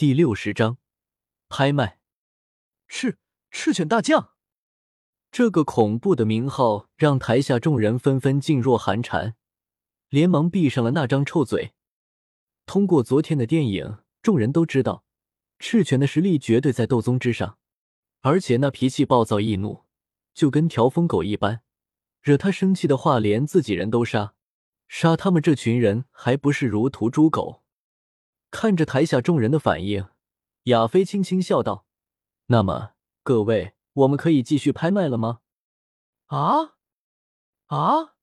第六十章拍卖。赤赤犬大将，这个恐怖的名号让台下众人纷纷噤若寒蝉，连忙闭上了那张臭嘴。通过昨天的电影，众人都知道赤犬的实力绝对在斗宗之上，而且那脾气暴躁易怒，就跟条疯狗一般，惹他生气的话，连自己人都杀，杀他们这群人还不是如屠猪狗？看着台下众人的反应，亚飞轻轻笑道：“那么，各位，我们可以继续拍卖了吗？”啊啊！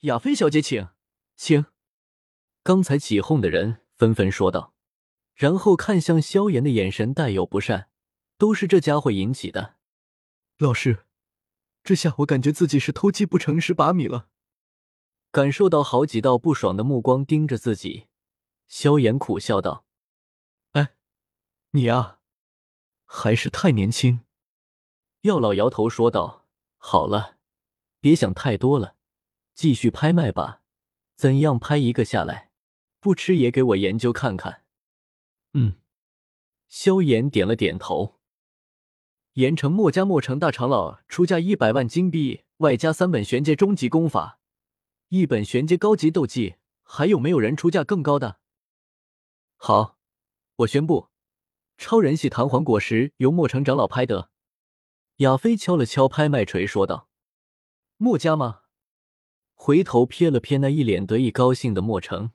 亚飞小姐，请请。刚才起哄的人纷纷说道，然后看向萧炎的眼神带有不善，都是这家伙引起的。老师，这下我感觉自己是偷鸡不成蚀把米了。感受到好几道不爽的目光盯着自己。萧炎苦笑道：“哎，你啊，还是太年轻。”药老摇头说道：“好了，别想太多了，继续拍卖吧。怎样拍一个下来，不吃也给我研究看看。”嗯，萧炎点了点头。盐城墨家墨城大长老出价一百万金币，外加三本玄阶终极功法，一本玄阶高级斗技，还有没有人出价更高的？好，我宣布，超人系弹簧果实由墨城长老拍得。亚飞敲了敲拍卖锤，说道：“墨家吗？”回头瞥了瞥那一脸得意高兴的墨城，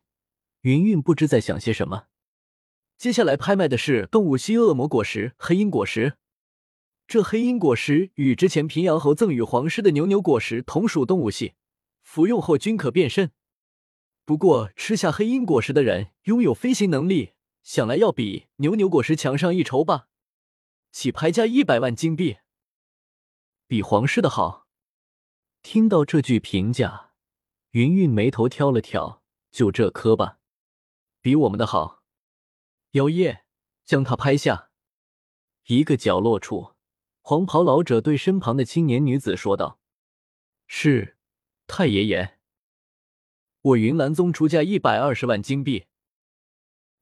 云云不知在想些什么。接下来拍卖的是动物系恶魔果实黑鹰果实。这黑鹰果实与之前平阳侯赠与皇室的牛牛果实同属动物系，服用后均可变身。不过，吃下黑鹰果实的人拥有飞行能力，想来要比牛牛果实强上一筹吧。起拍价一百万金币，比皇室的好。听到这句评价，云云眉头挑了挑，就这颗吧，比我们的好。妖夜，将它拍下。一个角落处，黄袍老者对身旁的青年女子说道：“是，太爷爷。”我云岚宗出价一百二十万金币，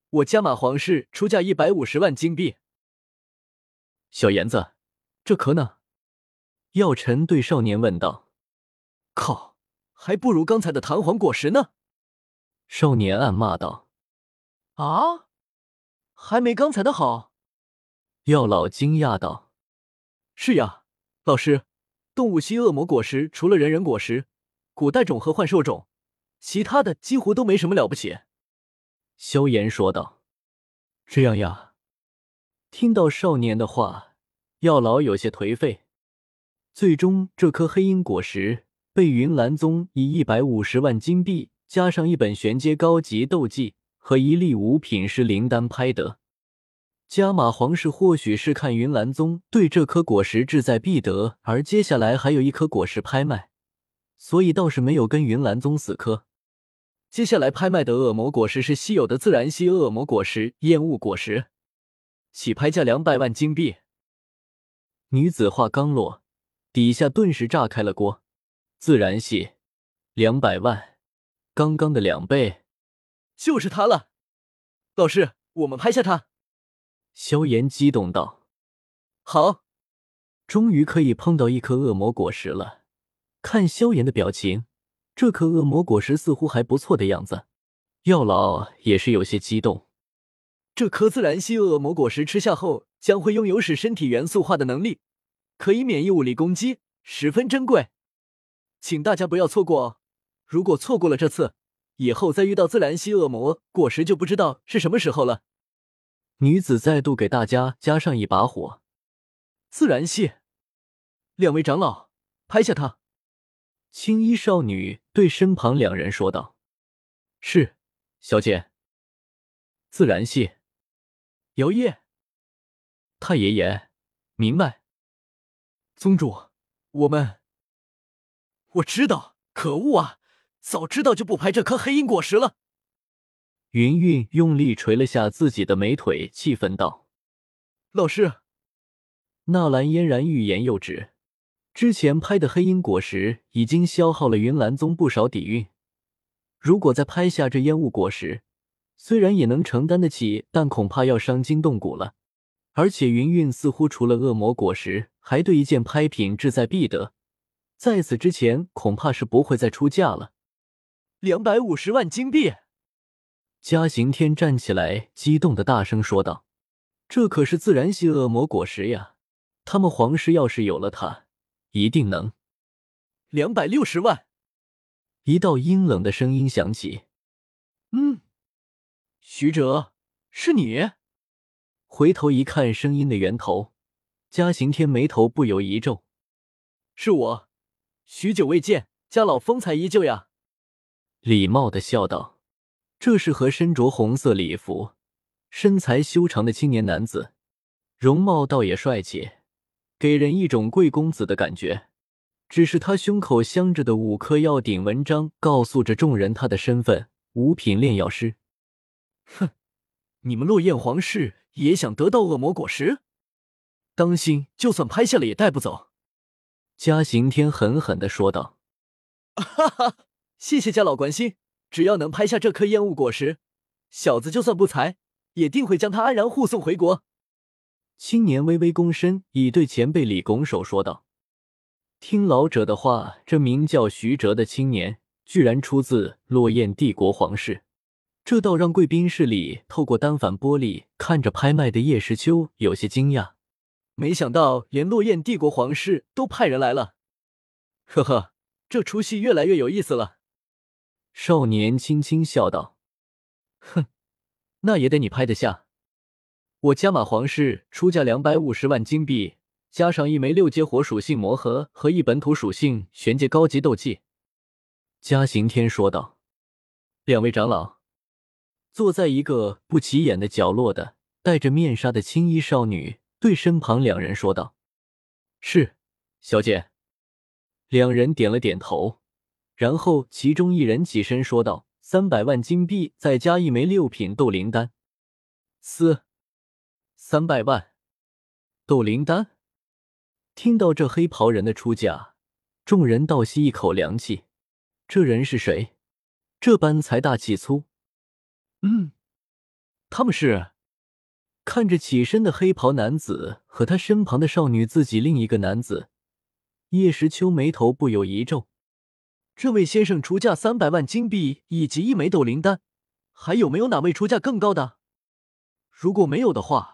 我加玛皇室出价一百五十万金币。小妍子，这颗呢？药尘对少年问道。靠，还不如刚才的弹簧果实呢！少年暗骂道。啊，还没刚才的好？药老惊讶道。是呀，老师，动物系恶魔果实除了人人果实、古代种和幻兽种。其他的几乎都没什么了不起，萧炎说道：“这样呀。”听到少年的话，药老有些颓废。最终，这颗黑鹰果实被云岚宗以一百五十万金币加上一本玄阶高级斗技和一粒五品师灵丹拍得。加玛皇室或许是看云岚宗对这颗果实志在必得，而接下来还有一颗果实拍卖，所以倒是没有跟云岚宗死磕。接下来拍卖的恶魔果实是稀有的自然系恶魔果实厌恶果实，起拍价两百万金币。女子话刚落，底下顿时炸开了锅。自然系，两百万，刚刚的两倍，就是他了。老师，我们拍下他。萧炎激动道：“好，终于可以碰到一颗恶魔果实了。”看萧炎的表情。这颗恶魔果实似乎还不错的样子，药老也是有些激动。这颗自然系恶魔果实吃下后将会拥有使身体元素化的能力，可以免疫物理攻击，十分珍贵，请大家不要错过哦！如果错过了这次，以后再遇到自然系恶魔果实就不知道是什么时候了。女子再度给大家加上一把火。自然系，两位长老，拍下他。青衣少女对身旁两人说道：“是，小姐。自然系，摇曳，太爷爷，明白。宗主，我们，我知道，可恶啊！早知道就不拍这颗黑鹰果实了。”云云用力捶了下自己的美腿，气愤道：“老师。”纳兰嫣然欲言又止。之前拍的黑鹰果实已经消耗了云岚宗不少底蕴，如果再拍下这烟雾果实，虽然也能承担得起，但恐怕要伤筋动骨了。而且云韵似乎除了恶魔果实，还对一件拍品志在必得，在此之前恐怕是不会再出价了。两百五十万金币！嘉刑天站起来，激动的大声说道：“这可是自然系恶魔果实呀！他们皇室要是有了它，一定能……两百六十万！”一道阴冷的声音响起：“嗯，徐哲，是你？”回头一看，声音的源头，嘉刑天眉头不由一皱：“是我，许久未见，家老风采依旧呀。”礼貌的笑道：“这是和身着红色礼服、身材修长的青年男子，容貌倒也帅气，给人一种贵公子的感觉。只是他胸口镶着的五颗药鼎纹章，告诉着众人他的身份——五品炼药师。哼，你们落雁皇室。”也想得到恶魔果实，当心，就算拍下了也带不走。”嘉刑天狠狠的说道。“哈哈，谢谢家老关心，只要能拍下这颗烟雾果实，小子就算不才，也定会将他安然护送回国。”青年微微躬身，以对前辈礼拱手说道。听老者的话，这名叫徐哲的青年，居然出自落雁帝国皇室。这倒让贵宾室里透过单反玻璃看着拍卖的叶时秋有些惊讶，没想到连落雁帝国皇室都派人来了。呵呵，这出戏越来越有意思了。少年轻轻笑道：“哼，那也得你拍得下。我加玛皇室出价两百五十万金币，加上一枚六阶火属性魔核和一本土属性玄阶高级斗技。”嘉刑天说道：“两位长老。”坐在一个不起眼的角落的戴着面纱的青衣少女对身旁两人说道：“是，小姐。”两人点了点头，然后其中一人起身说道：“三百万金币，再加一枚六品斗灵丹。”四，三百万，斗灵丹。听到这黑袍人的出价，众人倒吸一口凉气。这人是谁？这般财大气粗。嗯，他们是看着起身的黑袍男子和他身旁的少女，自己另一个男子叶时秋眉头不由一皱。这位先生出价三百万金币以及一枚斗灵丹，还有没有哪位出价更高的？如果没有的话，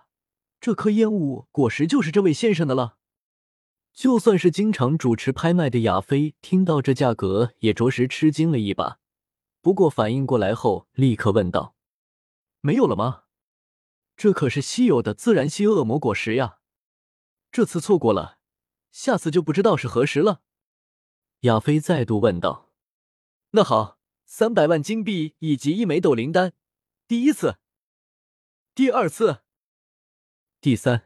这颗烟雾果实就是这位先生的了。就算是经常主持拍卖的亚飞，听到这价格也着实吃惊了一把，不过反应过来后，立刻问道。没有了吗？这可是稀有的自然系恶魔果实呀！这次错过了，下次就不知道是何时了。亚飞再度问道：“那好，三百万金币以及一枚斗灵丹，第一次，第二次，第三，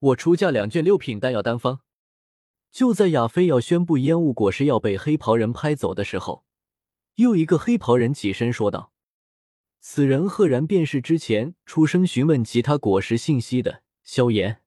我出价两卷六品丹药单方。”就在亚飞要宣布烟雾果实要被黑袍人拍走的时候，又一个黑袍人起身说道。此人赫然便是之前出声询问其他果实信息的萧炎。